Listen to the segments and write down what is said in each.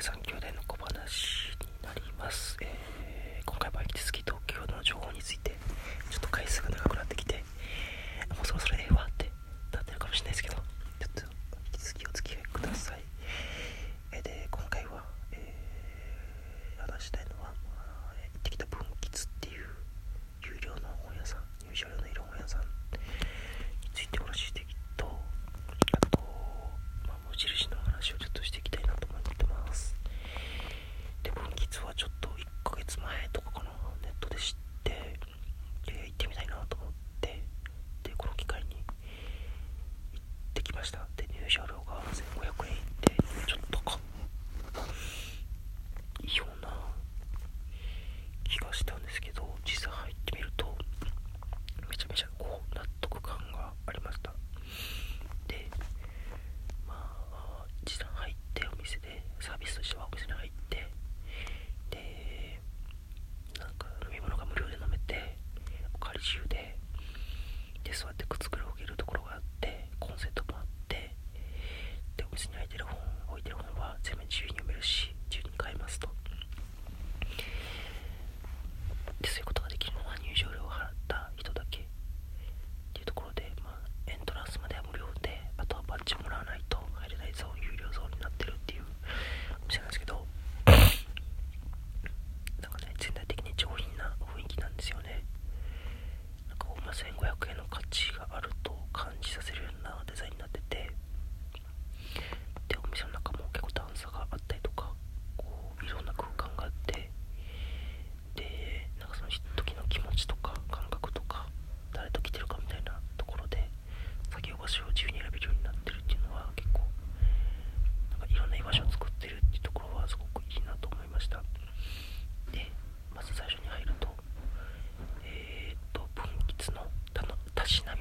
3兄弟の小話になります、えー、今回は引き続き東京の情報についてしな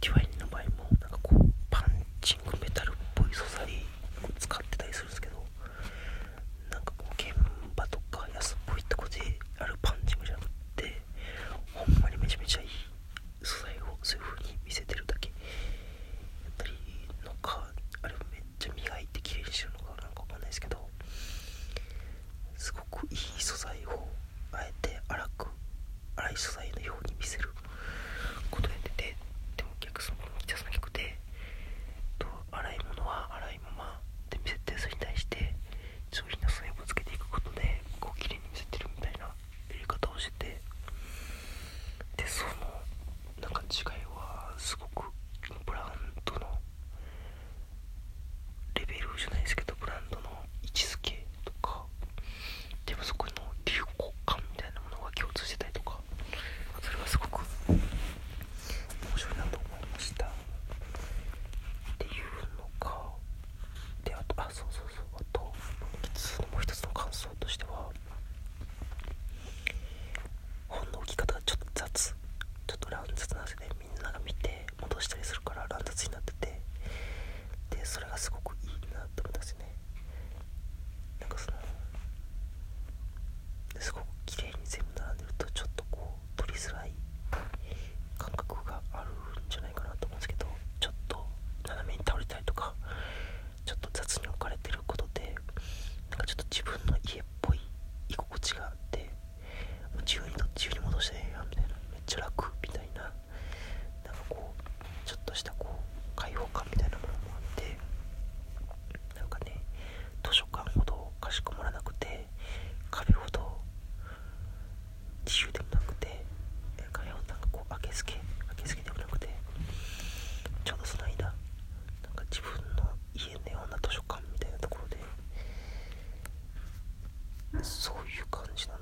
tu 廊下みたいなものもあってなんかね図書館ほどかしこまらなくて壁ほど自由でもなくて壁ほどなんかこう開けすけ開けすけでもなくてちょうどその間なんか自分の家のような図書館みたいなところでそういう感じなん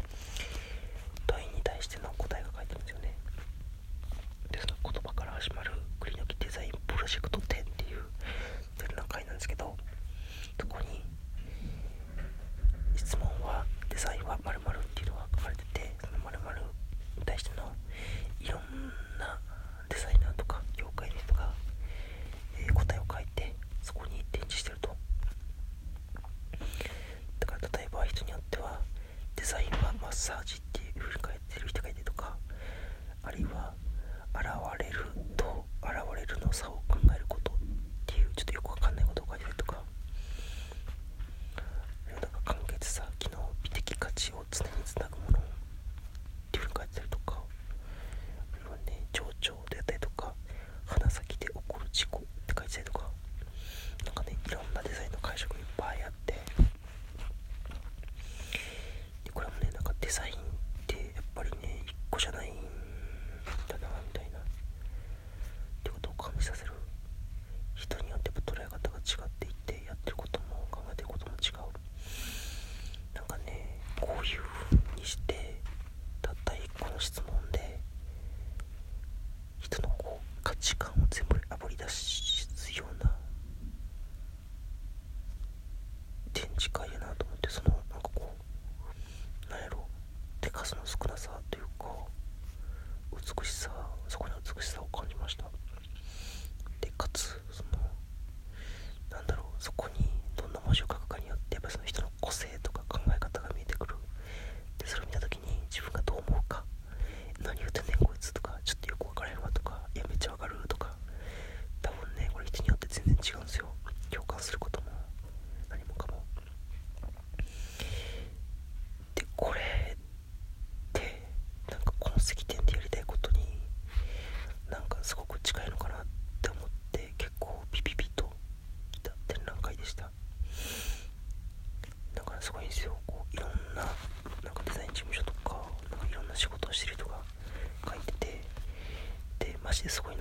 か見させる。人によって捉え方が違っていてやってることも考えてることも違う。なんかねこういう風にしてたった一個の質問で人のこう価値観を全部あぶり出すような展示会をでした。だからすごいんですよ。こういろんななんかデザイン事務所とかなんかいろんな仕事をしてる人が書いてて。でマジですごいな